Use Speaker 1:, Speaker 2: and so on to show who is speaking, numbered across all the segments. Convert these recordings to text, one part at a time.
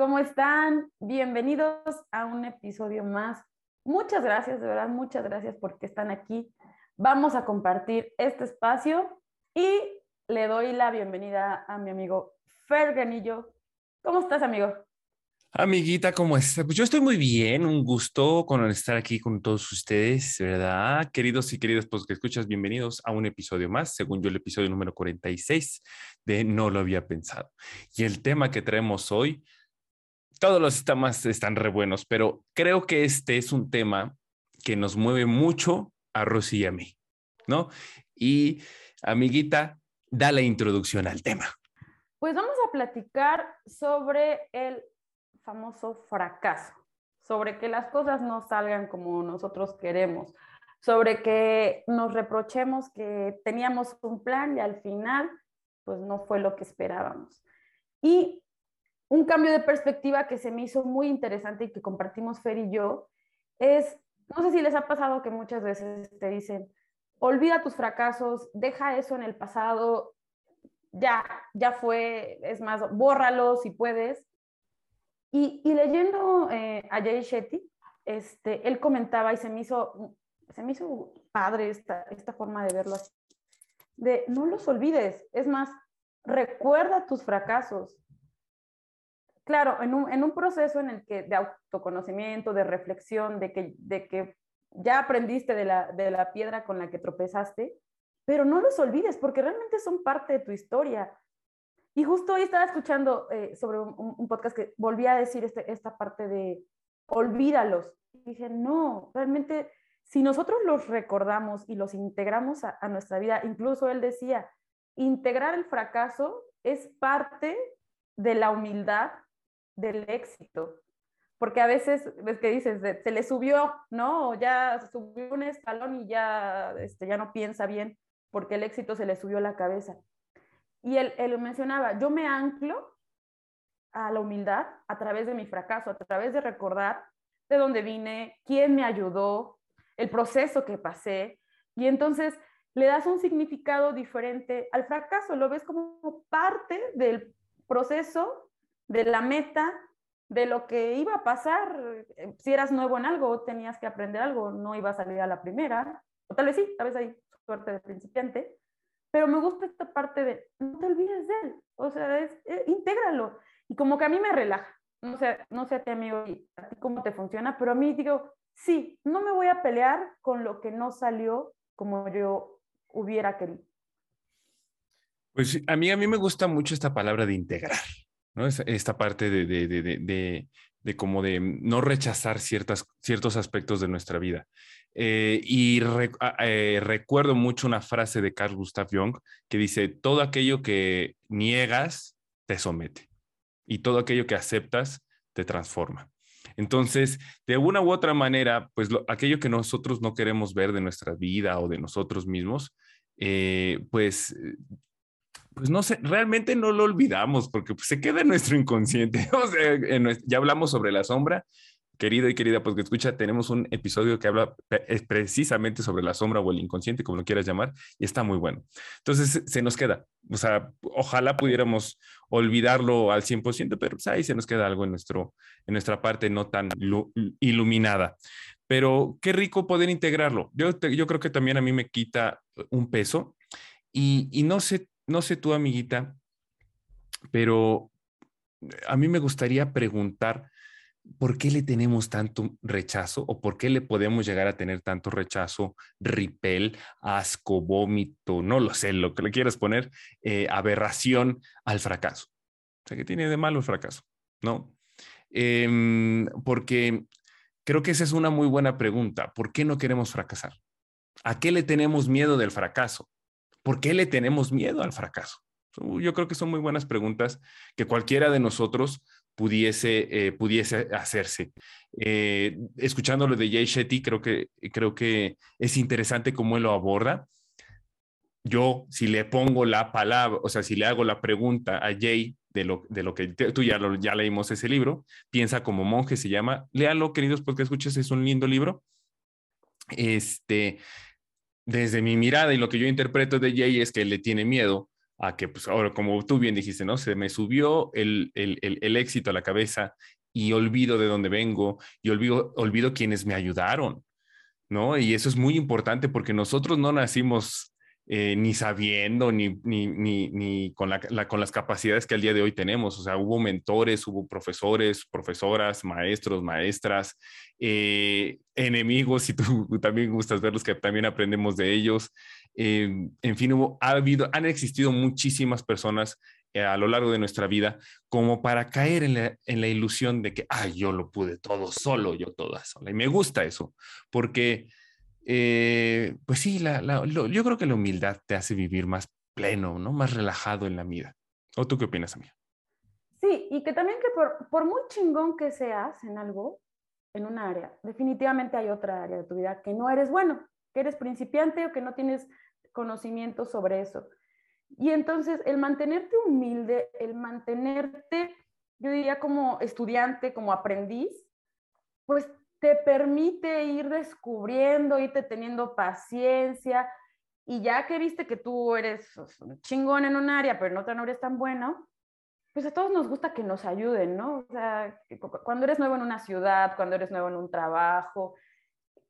Speaker 1: ¿Cómo están? Bienvenidos a un episodio más. Muchas gracias, de verdad, muchas gracias porque están aquí. Vamos a compartir este espacio y le doy la bienvenida a mi amigo Fer Ganillo. ¿Cómo estás, amigo?
Speaker 2: Amiguita, ¿cómo estás? Pues yo estoy muy bien, un gusto con estar aquí con todos ustedes, ¿verdad? Queridos y queridas, pues que escuchas, bienvenidos a un episodio más, según yo el episodio número 46 de No lo había pensado. Y el tema que traemos hoy, todos los temas están re buenos, pero creo que este es un tema que nos mueve mucho a Rosy y a mí, ¿no? Y amiguita, da la introducción al tema.
Speaker 1: Pues vamos a platicar sobre el famoso fracaso, sobre que las cosas no salgan como nosotros queremos, sobre que nos reprochemos que teníamos un plan y al final pues no fue lo que esperábamos. Y un cambio de perspectiva que se me hizo muy interesante y que compartimos Fer y yo es, no sé si les ha pasado que muchas veces te dicen, olvida tus fracasos, deja eso en el pasado, ya, ya fue, es más, bórralo si puedes. Y, y leyendo eh, a Jay Shetty, este, él comentaba y se me hizo, se me hizo padre esta, esta forma de verlo así, de no los olvides, es más, recuerda tus fracasos. Claro, en un, en un proceso en el que de autoconocimiento, de reflexión, de que, de que ya aprendiste de la, de la piedra con la que tropezaste, pero no los olvides porque realmente son parte de tu historia. Y justo hoy estaba escuchando eh, sobre un, podcast que volvía a decir este, esta parte de olvídalos. Y dije, no, realmente si nosotros los recordamos y los integramos a, a nuestra vida, incluso él decía, integrar el fracaso es parte de la humildad del éxito porque a veces, ves que dices, se le subió, ¿no? Ya subió un escalón y ya, este, ya no piensa bien porque el éxito se le subió a la cabeza. Y él, él mencionaba, yo me anclo a la humildad a través de mi fracaso, a través de recordar de dónde vine, quién me ayudó, el proceso que pasé. Y entonces le das un significado diferente al fracaso, lo ves como parte del proceso, de la meta, de lo que iba a pasar. Eh, si eras nuevo en algo, tenías que aprender algo, no iba a salir a la primera, o tal vez sí, tal vez hay suerte de principiante, pero me gusta esta parte de no te olvides de él, o sea, es, eh, intégralo. Y como que a mí me relaja, no sé, no sé a ti amigo a ti cómo te funciona, pero a mí digo, sí, no me voy a pelear con lo que no salió como yo hubiera querido.
Speaker 2: Pues a mí, a mí me gusta mucho esta palabra de integrar. ¿No? Esta parte de, de, de, de, como de no rechazar ciertas, ciertos aspectos de nuestra vida. Eh, y ah, eh, recuerdo mucho una frase de Carl Gustav Jung que dice, todo aquello que niegas te somete y todo aquello que aceptas te transforma. Entonces, de una u otra manera, pues aquello que nosotros no queremos ver de nuestra vida o de nosotros mismos, eh, pues pues no sé, realmente no lo olvidamos porque pues, se queda en nuestro inconsciente. O sea, ya hablamos sobre la sombra. Querido y querida, pues que escucha, tenemos un episodio que habla precisamente sobre la sombra o el inconsciente, como lo quieras llamar, y está muy bueno. Entonces, se nos queda. O sea, ojalá pudiéramos olvidarlo al 100%, pero pues, ahí se nos queda algo en, nuestro, en nuestra parte no tan iluminada. Pero qué rico poder integrarlo. Yo, yo creo que también a mí me quita un peso y, y no sé no sé tú, amiguita, pero a mí me gustaría preguntar, ¿por qué le tenemos tanto rechazo o por qué le podemos llegar a tener tanto rechazo, ripel, asco, vómito, no lo sé, lo que le quieras poner, eh, aberración al fracaso? O sea, ¿qué tiene de malo el fracaso? ¿No? Em, porque creo que esa es una muy buena pregunta. ¿Por qué no queremos fracasar? ¿A qué le tenemos miedo del fracaso? ¿Por qué le tenemos miedo al fracaso? Yo creo que son muy buenas preguntas que cualquiera de nosotros pudiese, eh, pudiese hacerse. Eh, escuchándolo de Jay Shetty, creo que, creo que es interesante cómo él lo aborda. Yo, si le pongo la palabra, o sea, si le hago la pregunta a Jay de lo, de lo que tú ya, lo, ya leímos ese libro, piensa como monje, se llama, léalo, queridos, porque escuches, es un lindo libro. Este, desde mi mirada y lo que yo interpreto de Jay es que le tiene miedo a que, pues ahora, como tú bien dijiste, ¿no? Se me subió el, el, el, éxito a la cabeza y olvido de dónde vengo y olvido, olvido quienes me ayudaron, ¿no? Y eso es muy importante porque nosotros no nacimos eh, ni sabiendo, ni, ni, ni, con, la, con, las capacidades que al día de hoy tenemos. O sea, hubo mentores, hubo profesores, profesoras, maestros, maestras, eh, enemigos, si tú también gustas verlos, que también aprendemos de ellos. Eh, en fin, hubo, ha habido, han existido muchísimas personas a lo largo de nuestra vida como para caer en la, en la ilusión de que, ay, yo lo pude todo solo, yo toda sola. Y me gusta eso, porque eh, pues sí, la, yo creo que la humildad te hace vivir más pleno, ¿no? Más relajado en la vida. ¿O tú qué opinas, amiga?
Speaker 1: Sí, y que también que por, por muy chingón que seas en algo, en un área, definitivamente hay otra área de tu vida que no eres bueno, que eres principiante o que no tienes conocimiento sobre eso. Y entonces el mantenerte humilde, el mantenerte, yo diría como estudiante, como aprendiz, pues te permite ir descubriendo, irte teniendo paciencia. Y ya que viste que tú eres chingón en un área, pero en otra no eres tan bueno, pues a todos nos gusta que nos ayuden, ¿no? O sea, cuando eres nuevo en una ciudad, cuando eres nuevo en un trabajo,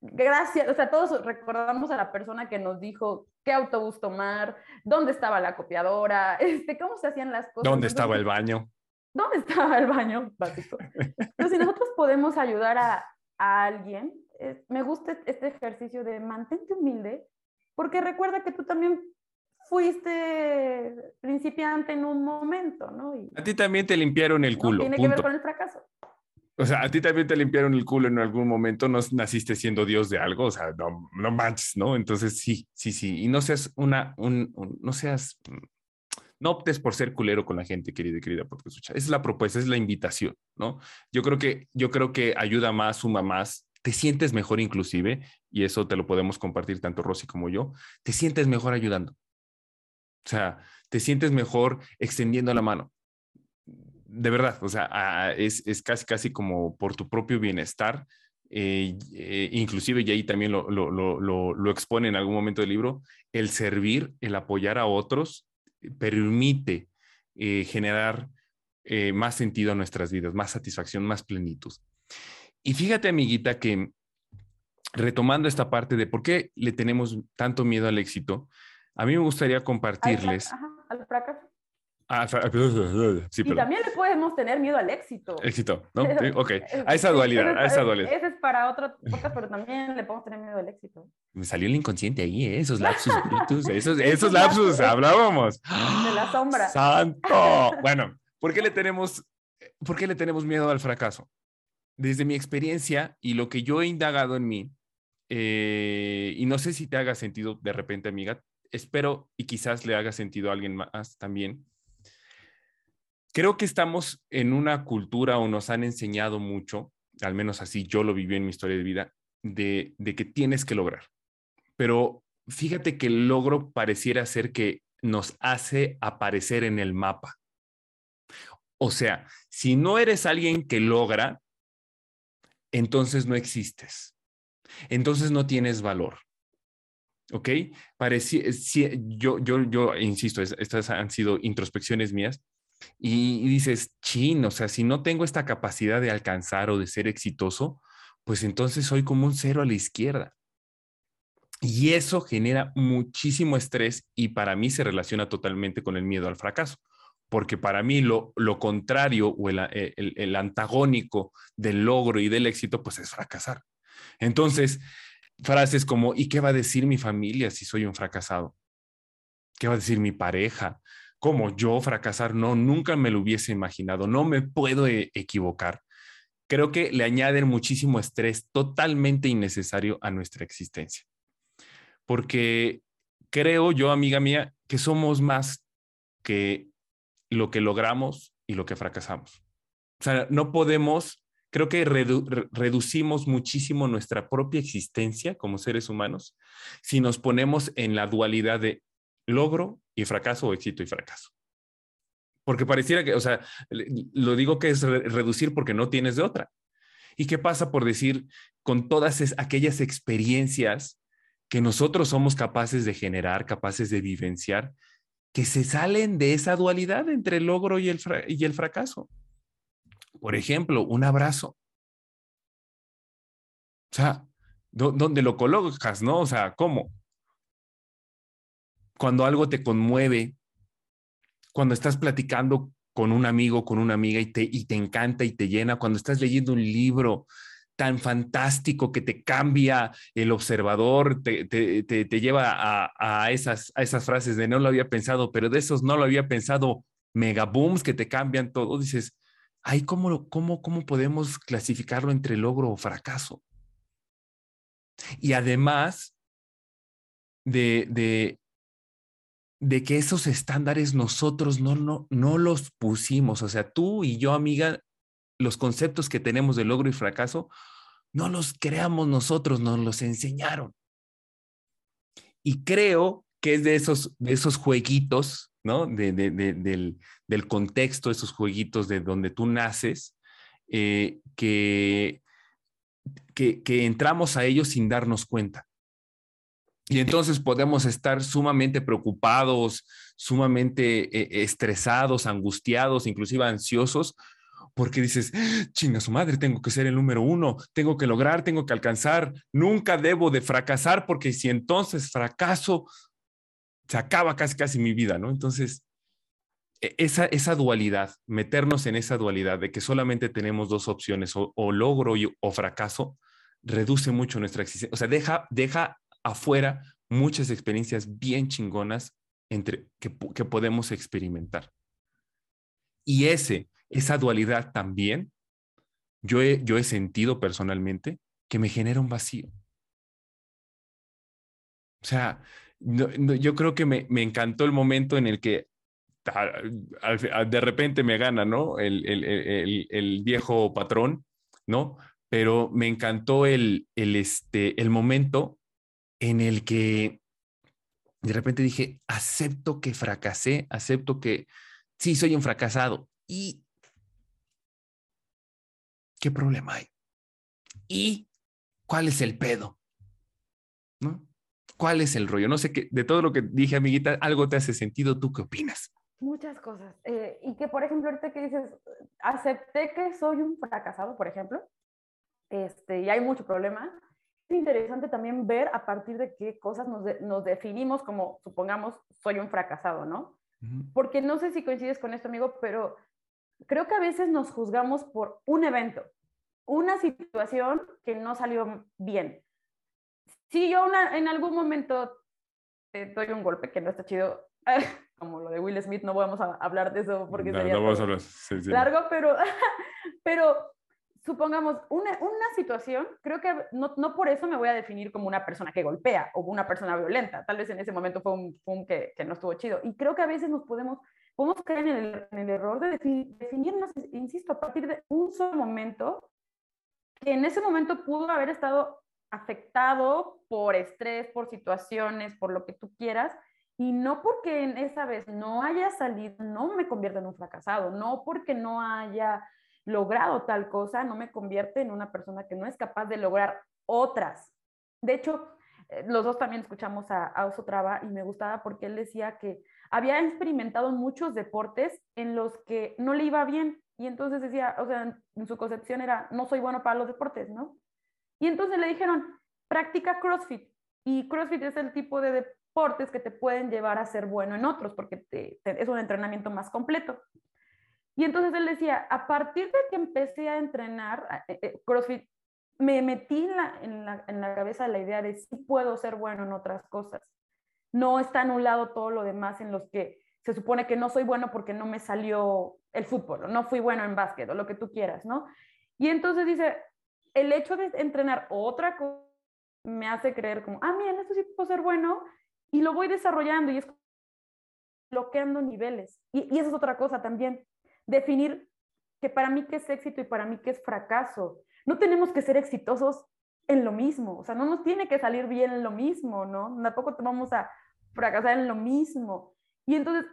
Speaker 1: gracias, o sea, todos recordamos a la persona que nos dijo qué autobús tomar, dónde estaba la copiadora, este, cómo se hacían las cosas.
Speaker 2: ¿Dónde estaba el baño?
Speaker 1: ¿Dónde estaba el baño, básico? Entonces, si nosotros podemos ayudar a, a alguien, me gusta este ejercicio de mantente humilde, porque recuerda que tú también fuiste principiante en un momento, ¿no?
Speaker 2: a ti también te limpiaron el culo.
Speaker 1: tiene que ver con el fracaso.
Speaker 2: O sea, a ti también te limpiaron el culo en algún momento, no naciste siendo Dios de algo, o sea, no, no manches, ¿no? Entonces sí, sí, sí. Y no seas una, un, no seas, no optes por ser culero con la gente, querida y querida, porque es la propuesta, es la invitación, ¿no? Yo creo que, yo creo que ayuda más, suma más, te sientes mejor inclusive, y eso te lo podemos compartir tanto Rosy como yo, te sientes mejor ayudando. O sea, te sientes mejor extendiendo la mano de verdad, o sea, es, casi, casi como por tu propio bienestar. Eh, eh, inclusive, y ahí también lo, lo, expone en algún momento del libro, el servir, el apoyar a otros, eh, permite generar más sentido a nuestras vidas, más satisfacción, más plenitud. Y fíjate, amiguita, que retomando esta parte de por qué le tenemos tanto miedo al éxito, a mí me gustaría compartirles.
Speaker 1: al fracaso.
Speaker 2: Ah,
Speaker 1: sí, y también le podemos tener miedo al éxito.
Speaker 2: Éxito, ¿no? ok, a esa dualidad, a esa dualidad.
Speaker 1: Ese es para otro podcast, pero también le podemos tener miedo al éxito.
Speaker 2: Me salió el inconsciente ahí, ¿eh? esos lapsus, esos, esos lapsus, hablábamos.
Speaker 1: De la sombra.
Speaker 2: ¡Santo! Bueno, ¿por qué le tenemos, por qué le tenemos miedo al fracaso? Desde mi experiencia y lo que yo he indagado en mí, eh, y no sé si te haga sentido de repente, amiga, espero y quizás le haga sentido a alguien más también creo que estamos en una cultura o nos han enseñado mucho, al menos así yo lo viví en mi historia de vida, de, que tienes que lograr. Pero fíjate que el logro pareciera ser que nos hace aparecer en el mapa. O sea, si no eres alguien que logra, entonces no existes. Entonces no tienes valor. ¿Ok? Parecía, yo, yo, yo insisto, estas han sido introspecciones mías y, dices, chin, o sea, si no tengo esta capacidad de alcanzar o de ser exitoso, pues entonces soy como un cero a la izquierda. Y eso genera muchísimo estrés y para mí se relaciona totalmente con el miedo al fracaso, porque para mí lo, lo contrario o el, eh, el, el, antagónico del logro y del éxito, pues es fracasar. Entonces, frases como, ¿y qué va a decir mi familia si soy un fracasado? ¿Qué va a decir mi pareja? Como yo fracasar, no, nunca me lo hubiese imaginado, no me puedo e-, equivocar. Creo que le añaden muchísimo estrés totalmente innecesario a nuestra existencia. Porque creo yo, amiga mía, que somos más que lo que logramos y lo que fracasamos. O sea, no podemos, creo que reducimos muchísimo nuestra propia existencia como seres humanos si nos ponemos en la dualidad de logro y fracaso o éxito y fracaso. Porque pareciera que, o sea, lo digo que es reducir porque no tienes de otra. ¿Y qué pasa por decir con todas aquellas experiencias que nosotros somos capaces de generar, capaces de vivenciar, que se salen de esa dualidad entre el logro y el, y el fracaso? Por ejemplo, un abrazo. O sea, ¿dónde lo colocas, no? O sea, ¿cómo? Cuando algo te conmueve, cuando estás platicando con un amigo, con una amiga y te, y te encanta y te llena, cuando estás leyendo un libro tan fantástico que te cambia el observador, te, te, te, lleva a, a, esas, a esas frases de no lo había pensado, pero de esos no lo había pensado, megabooms que te cambian todo, dices, ay, ¿cómo, cómo, cómo podemos clasificarlo entre logro o fracaso? Y además de, de, de que esos estándares nosotros no, no, no los pusimos. O sea, tú y yo, amiga, los conceptos que tenemos de logro y fracaso, no los creamos nosotros, nos los enseñaron. Y creo que es de esos, de esos jueguitos, ¿no? De, de, del, del, contexto, esos jueguitos de donde tú naces, eh, que, que, que entramos a ellos sin darnos cuenta. Y entonces podemos estar sumamente preocupados, sumamente eh, estresados, angustiados, inclusive ansiosos, porque dices, chinga su madre, tengo que ser el número uno, tengo que lograr, tengo que alcanzar, nunca debo de fracasar, porque si entonces fracaso, se acaba casi casi mi vida, ¿no? Entonces, e, esa, esa dualidad, meternos en esa dualidad de que solamente tenemos dos opciones, o, logro o fracaso, reduce mucho nuestra existencia, o sea, deja, deja afuera muchas experiencias bien chingonas entre, que, que podemos experimentar. Y ese, esa dualidad también, yo he, yo he sentido personalmente que me genera un vacío. O sea, yo creo que me, me, encantó el momento en el que de repente me gana, ¿no? El, el, el, el, viejo patrón, ¿no? Pero me encantó el, el, este, el momento en el que de repente dije, acepto que fracasé, acepto que sí soy un fracasado. ¿Y qué problema hay? ¿Y cuál es el pedo? ¿No? ¿Cuál es el rollo? No sé qué, de todo lo que dije, amiguita, algo te hace sentido. ¿Tú qué opinas?
Speaker 1: Muchas cosas. Eh, y que, por ejemplo, ahorita que dices, acepté que soy un fracasado, por ejemplo, este, y hay mucho problema, interesante también ver a partir de qué cosas nos, nos definimos como, supongamos, soy un fracasado, ¿no? Porque no sé si coincides con esto, amigo, pero creo que a veces nos juzgamos por un evento, una situación que no salió bien. Si yo una, en algún momento te doy un golpe que no está chido, como lo de Will Smith, no vamos a hablar de eso porque sería no vamos a hablar. largo, pero, pero supongamos, una, una situación, creo que no, no, por eso me voy a definir como una persona que golpea o una persona violenta. Tal vez en ese momento fue un, fue que, que, no estuvo chido. Y creo que a veces nos podemos, podemos caer en el, en el error de definirnos, insisto, a partir de un solo momento, que en ese momento pudo haber estado afectado por estrés, por situaciones, por lo que tú quieras, y no porque en esa vez no haya salido, no me convierta en un fracasado, no porque no haya logrado tal cosa, no me convierte en una persona que no es capaz de lograr otras. De hecho, eh, los dos también escuchamos a, a Traba y me gustaba porque él decía que había experimentado muchos deportes en los que no le iba bien y entonces decía, o sea, en su concepción era, no soy bueno para los deportes, ¿no? Y entonces le dijeron, practica CrossFit. Y CrossFit es el tipo de deportes que te pueden llevar a ser bueno en otros porque es un entrenamiento más completo. Y entonces él decía, a partir de que empecé a entrenar eh, eh, CrossFit, me metí en la, en, la, en la, cabeza la idea de si puedo ser bueno en otras cosas. No está anulado todo lo demás en los que se supone que no soy bueno porque no me salió el fútbol, o no fui bueno en básquet, o lo que tú quieras, ¿no? Y entonces dice, el hecho de entrenar otra cosa me hace creer como, ah, miren, esto sí puedo ser bueno, y lo voy desarrollando y es bloqueando niveles. Y, y es otra cosa también, definir que para mí qué es éxito y para mí qué es fracaso. No tenemos que ser exitosos en lo mismo, o sea, no nos tiene que salir bien en lo mismo, ¿no? Tampoco vamos a fracasar en lo mismo. Y entonces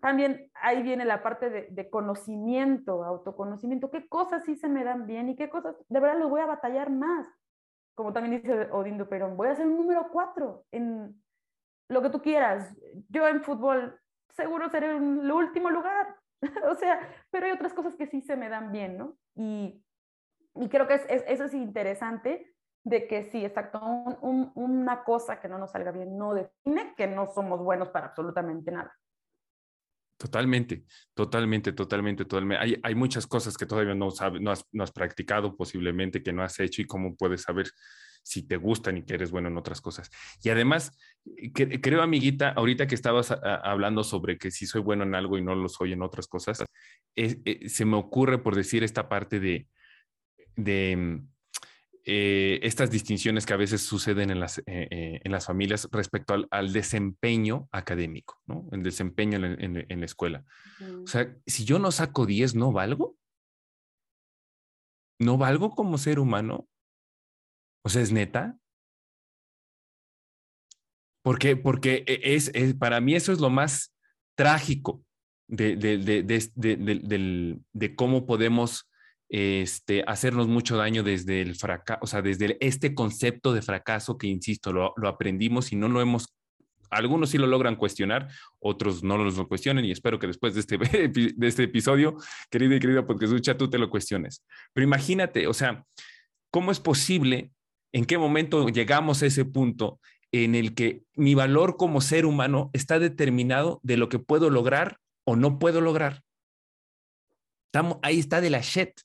Speaker 1: también ahí viene la parte de, de, conocimiento, autoconocimiento, qué cosas sí se me dan bien y qué cosas de verdad los voy a batallar más. Como también dice Odindo Perón, voy a ser un número cuatro en lo que tú quieras. Yo en fútbol seguro seré en el último lugar. o sea, pero hay otras cosas que sí se me dan bien, ¿no? Y, y creo que es, es, eso es interesante de que sí, exacto, un, un, una cosa que no nos salga bien no define que no somos buenos para absolutamente nada.
Speaker 2: Totalmente, totalmente, totalmente, totalmente. Hay, hay muchas cosas que todavía no, sabes, no, has, no has practicado posiblemente, que no has hecho y cómo puedes saber si te gustan y que eres bueno en otras cosas. Y además, que, creo, amiguita, ahorita que estabas a, a, hablando sobre que si soy bueno en algo y no lo soy en otras cosas, es, es, se me ocurre por decir esta parte de, de eh, estas distinciones que a veces suceden en las, eh, eh, en las familias respecto al, al, desempeño académico, ¿no? El desempeño en, en, en la escuela. O sea, si yo no saco 10, ¿no valgo? ¿No valgo como ser humano? O sea, ¿es neta? Porque, porque e, es, para mí eso es lo más trágico de, de, de, de cómo podemos este, hacernos mucho daño desde el fracaso, o sea, desde este concepto de fracaso que, insisto, lo, aprendimos y no lo hemos, algunos sí lo logran cuestionar, otros no lo cuestionen y espero que después de este, de este episodio, querida y querida porque escucha, tú te lo cuestiones. Pero imagínate, o sea, ¿cómo es posible, en qué momento llegamos a ese punto en el que mi valor como ser humano está determinado de lo que puedo lograr o no puedo lograr? Estamos, ahí está de la shit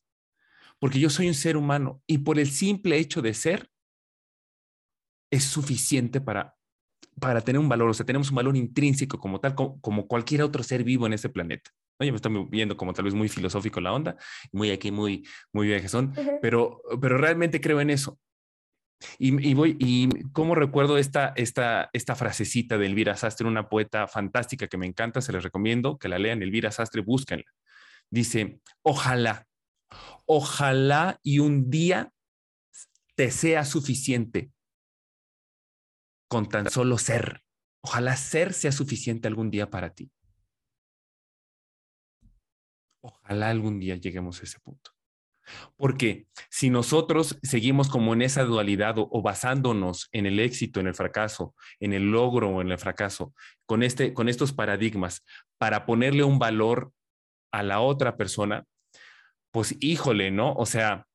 Speaker 2: porque yo soy un ser humano y por el simple hecho de ser es suficiente para, para tener un valor, o sea, tenemos un valor intrínseco como tal, como, como cualquier otro ser vivo en este planeta. Oye, me estoy viendo como tal vez muy filosófico la onda, muy aquí, muy, muy viajezón, uh -huh. pero, pero realmente creo en eso. Y, y, voy, y cómo recuerdo esta, esta, esta frasecita de Elvira Sastre, una poeta fantástica que me encanta, se les recomiendo que la lean, Elvira Sastre, búsquenla. Dice, ojalá ojalá y un día te sea suficiente con tan solo ser. Ojalá ser sea suficiente algún día para ti. Ojalá algún día lleguemos a ese punto. Porque si nosotros seguimos como en esa dualidad o, basándonos en el éxito, en el fracaso, en el logro o en el fracaso, con, este, con estos paradigmas, para ponerle un valor a la otra persona, pues híjole, ¿no? O sea,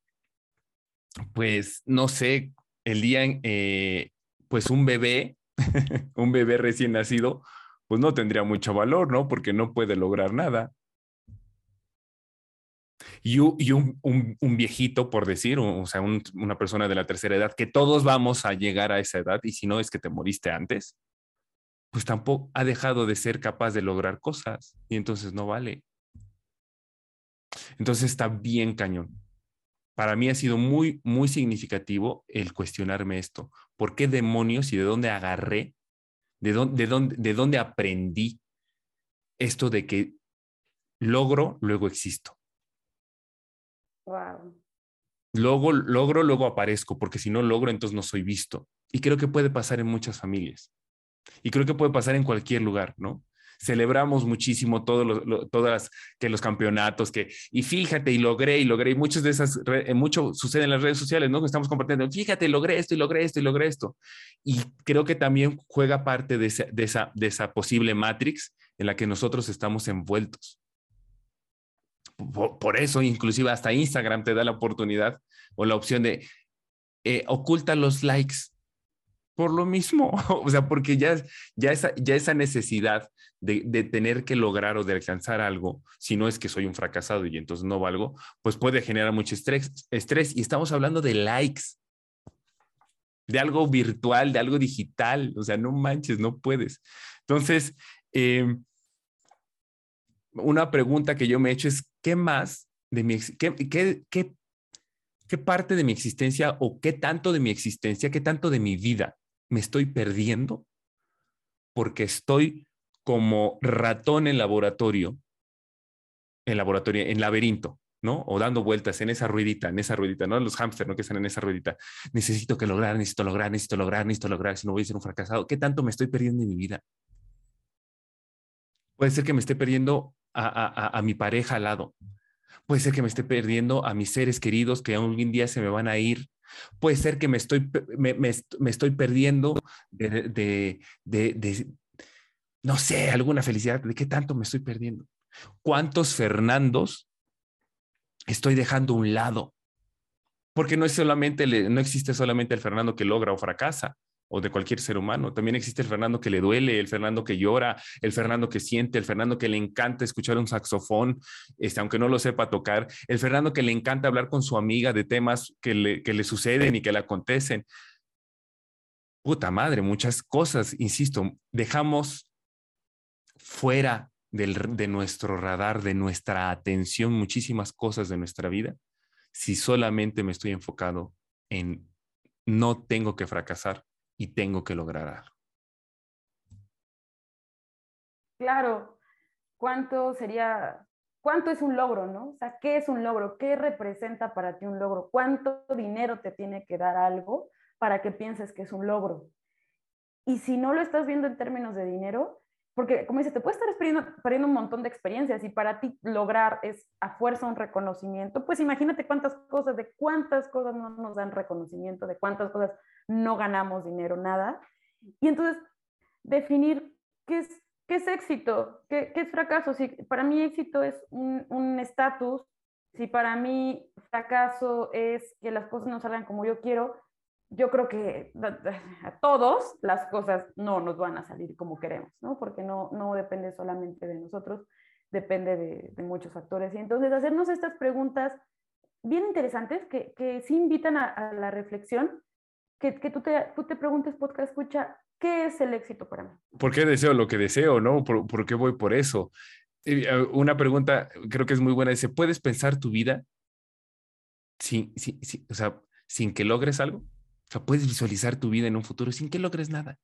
Speaker 2: pues no sé, el día, eh, pues un bebé, un bebé recién nacido, pues no tendría mucho valor, ¿no? Porque no puede lograr nada. Y, un, un, viejito, por decir, o, sea, un, una persona de la tercera edad, que todos vamos a llegar a esa edad, y si no es que te moriste antes, pues tampoco ha dejado de ser capaz de lograr cosas, y entonces no vale. Entonces está bien cañón. Para mí ha sido muy, muy significativo el cuestionarme esto. ¿Por qué demonios y de dónde agarré, de dónde, de dónde, de dónde aprendí esto de que logro, luego existo? Luego, logro, luego aparezco, porque si no logro, entonces no soy visto. Y creo que puede pasar en muchas familias. Y creo que puede pasar en cualquier lugar, ¿no? celebramos muchísimo todos los, lo, todas que los campeonatos que y fíjate y logré y logré y muchas de esas eh, mucho sucede en las redes sociales no que estamos compartiendo fíjate logré esto y logré esto y logré esto y creo que también juega parte de esa, de esa, de esa posible matrix en la que nosotros estamos envueltos por, eso inclusive hasta Instagram te da la oportunidad o la opción de eh, oculta los likes por lo mismo, o sea, porque ya, ya, esa, ya esa necesidad de, tener que lograr o de alcanzar algo, si no es que soy un fracasado y entonces no valgo, pues puede generar mucho estrés, estrés. Y estamos hablando de likes, de algo virtual, de algo digital, o sea, no manches, no puedes. Entonces, eh, una pregunta que yo me he hecho es, ¿qué más de mi, qué, qué, qué, parte de mi existencia o qué tanto de mi existencia, qué tanto de mi vida me estoy perdiendo porque estoy como ratón en laboratorio, en laboratorio, en laberinto, ¿no? O dando vueltas en esa ruedita, en esa ruedita, ¿no? Los hámster, ¿no? Que están en esa ruedita. Necesito que lograr, necesito lograr, necesito lograr, necesito lograr, si no voy a ser un fracasado. ¿Qué tanto me estoy perdiendo en mi vida? Puede ser que me esté perdiendo a, mi pareja al lado. Puede ser que me esté perdiendo a mis seres queridos que algún día se me van a ir. Puede ser que me estoy, me, estoy perdiendo de, de, no sé, alguna felicidad. ¿De qué tanto me estoy perdiendo? ¿Cuántos Fernandos estoy dejando a un lado? Porque no es solamente, no existe solamente el Fernando que logra o fracasa o de cualquier ser humano. También existe el Fernando que le duele, el Fernando que llora, el Fernando que siente, el Fernando que le encanta escuchar un saxofón, este, aunque no lo sepa tocar, el Fernando que le encanta hablar con su amiga de temas que le, que le suceden y que le acontecen. Puta madre, muchas cosas, insisto, dejamos fuera del, de nuestro radar, de nuestra atención, muchísimas cosas de nuestra vida, si solamente me estoy enfocado en no tengo que fracasar, y tengo que lograr algo.
Speaker 1: Claro, ¿cuánto sería, cuánto es un logro, no? O sea, ¿qué es un logro? ¿Qué representa para ti un logro? ¿Cuánto dinero te tiene que dar algo para que pienses que es un logro? Y si no lo estás viendo en términos de dinero, porque como dices, te puedes estar perdiendo, perdiendo, un montón de experiencias y para ti lograr es a fuerza un reconocimiento, pues imagínate cuántas cosas, de cuántas cosas no nos dan reconocimiento, de cuántas cosas no ganamos dinero, nada. Y entonces, definir qué es, qué es éxito, qué, qué es fracaso. Si para mí éxito es un estatus, si para mí fracaso es que las cosas no salgan como yo quiero, yo creo que a todos las cosas no nos van a salir como queremos, ¿no? Porque no, no depende solamente de nosotros, depende de, muchos factores. Y entonces hacernos estas preguntas bien interesantes que, que sí invitan a, a la reflexión, que, que, tú, te, tú te preguntes, podcast, escucha, ¿qué es el éxito para mí?
Speaker 2: ¿Por qué deseo lo que deseo, no? ¿Por, por qué voy por eso? Eh, una pregunta creo que es muy buena, dice, ¿puedes pensar tu vida sin, sin, sin, o sea, sin que logres algo? O sea, puedes visualizar tu vida en un futuro sin que logres nada.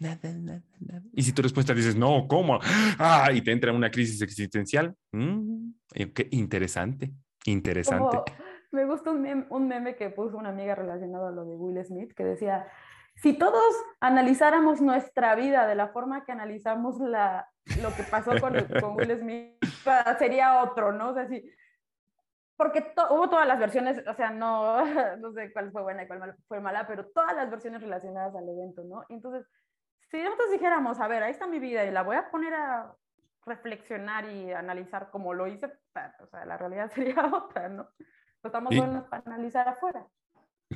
Speaker 2: Nada, nada, nada. Y si tu respuesta dices, no, ¿cómo? Ah, y te entra una crisis existencial. Mm, eh, qué interesante, interesante.
Speaker 1: me gusta un meme, un meme que puso una amiga relacionado a lo de Will Smith que decía, si todos analizáramos nuestra vida de la forma que analizamos la, lo que pasó con, con Will Smith, sería otro, ¿no? O sea, si, porque hubo todas las versiones, o sea, no, no sé cuál fue buena y cuál fue mala, pero todas las versiones relacionadas al evento, ¿no? Entonces, si nosotros dijéramos, a ver, ahí está mi vida y la voy a poner a reflexionar y analizar como lo hice, o sea, la realidad sería otra, ¿no? Pues estamos buenos para analizar afuera.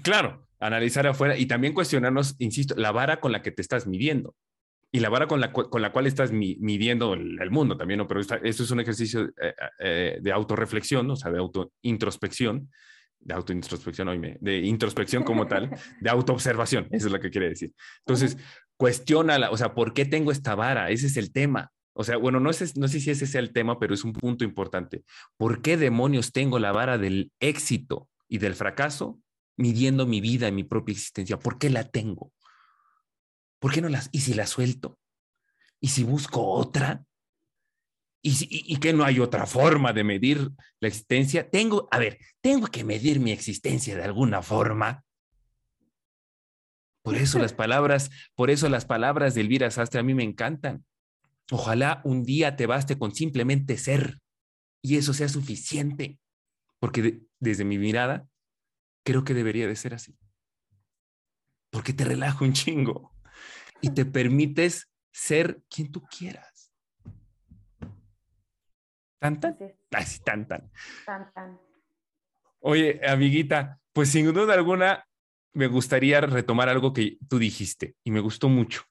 Speaker 2: Claro, analizar afuera y también cuestionarnos, insisto, la vara con la que te estás midiendo y la vara con la, con la cual estás midiendo el, mundo también, ¿no? Pero esto es un ejercicio eh, eh, de autorreflexión, o sea, de autointrospección, de autointrospección, oíme, de introspección como tal, de autoobservación, eso es lo que quiere decir. Entonces, cuestiona, o sea, ¿por qué tengo esta vara? Ese es el tema. O sea, bueno, no, sé, no sé si ese es el tema, pero es un punto importante. ¿Por qué demonios tengo la vara del éxito y del fracaso midiendo mi vida y mi propia existencia? ¿Por qué la tengo? ¿Por qué no las? ¿Y si la suelto? ¿Y si busco otra? ¿Y, si, y, que no hay otra forma de medir la existencia? Tengo, a ver, tengo que medir mi existencia de alguna forma. Por eso las palabras, por eso las palabras de Elvira Sastre a mí me encantan. Ojalá un día te baste con simplemente ser y eso sea suficiente, porque desde mi mirada creo que debería de ser así. Porque te relajo un chingo y te permites ser quien tú quieras. ¿Tan, tan? Así, tan, tan. Tan, tan. Oye, amiguita, pues sin duda alguna me gustaría retomar algo que tú dijiste y me gustó mucho,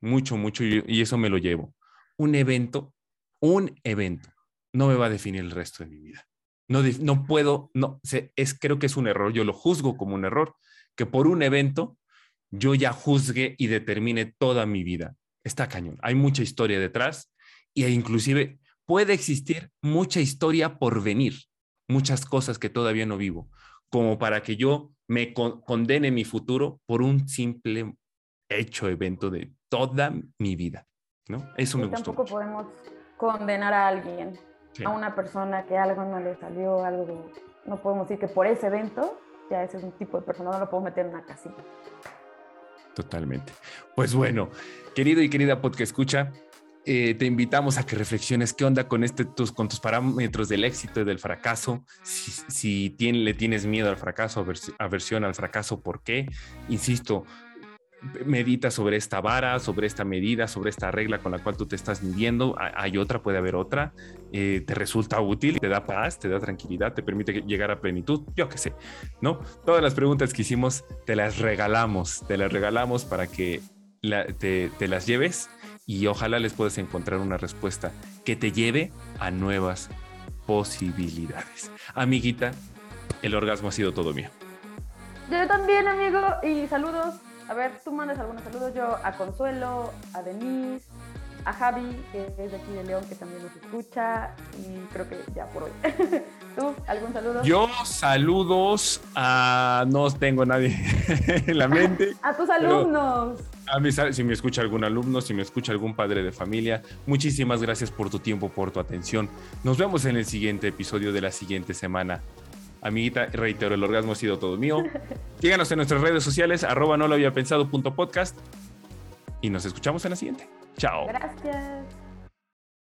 Speaker 2: mucho, mucho y, eso me lo llevo. Un evento, un evento no me va a definir el resto de mi vida. No, no puedo, no, es, creo que es un error, yo lo juzgo como un error, que por un evento yo ya juzgue y determine toda mi vida. Está cañón. Hay mucha historia detrás e inclusive puede existir mucha historia por venir, muchas cosas que todavía no vivo, como para que yo me condene mi futuro por un simple hecho, evento de toda mi vida. ¿no? Eso me
Speaker 1: y
Speaker 2: gustó.
Speaker 1: Tampoco podemos condenar a alguien, a una persona que algo no le salió, algo, no podemos decir que por ese evento, ya ese es un tipo de persona, no lo podemos meter en una casilla.
Speaker 2: Totalmente. Pues bueno, querido y querida podcast escucha, eh, te invitamos a que reflexiones qué onda con, este, tus, con tus parámetros del éxito y del fracaso. Si, si le tienes miedo al fracaso, aversión al fracaso, ¿por qué? Insisto, medita sobre esta vara, sobre esta medida, sobre esta regla con la cual tú te estás midiendo. Hay otra, puede haber otra. Eh, te resulta útil, te da paz, te da tranquilidad, te permite llegar a plenitud. Yo qué sé, ¿no? Todas las preguntas que hicimos te las regalamos, te las regalamos para que te, te las lleves y ojalá les puedas encontrar una respuesta que te lleve a nuevas posibilidades. Amiguita, el orgasmo ha sido todo mío.
Speaker 1: Yo también, amigo, y saludos a ver, tú mandas algunos saludos, yo a Consuelo, a Denise, a Javi, que es de aquí de León, que también nos escucha, y creo que ya por hoy. ¿Tú algún saludo?
Speaker 2: Yo saludos a... No tengo nadie en la mente.
Speaker 1: a tus alumnos.
Speaker 2: A mí, si me escucha algún alumno, si me escucha algún padre de familia, muchísimas gracias por tu tiempo, por tu atención. Nos vemos en el siguiente episodio de la siguiente semana. Amiguita, reitero, el orgasmo ha sido todo mío. Síganos en nuestras redes sociales, arroba no lo había pensado punto podcast. Y nos escuchamos en la siguiente. Chao.
Speaker 1: Gracias.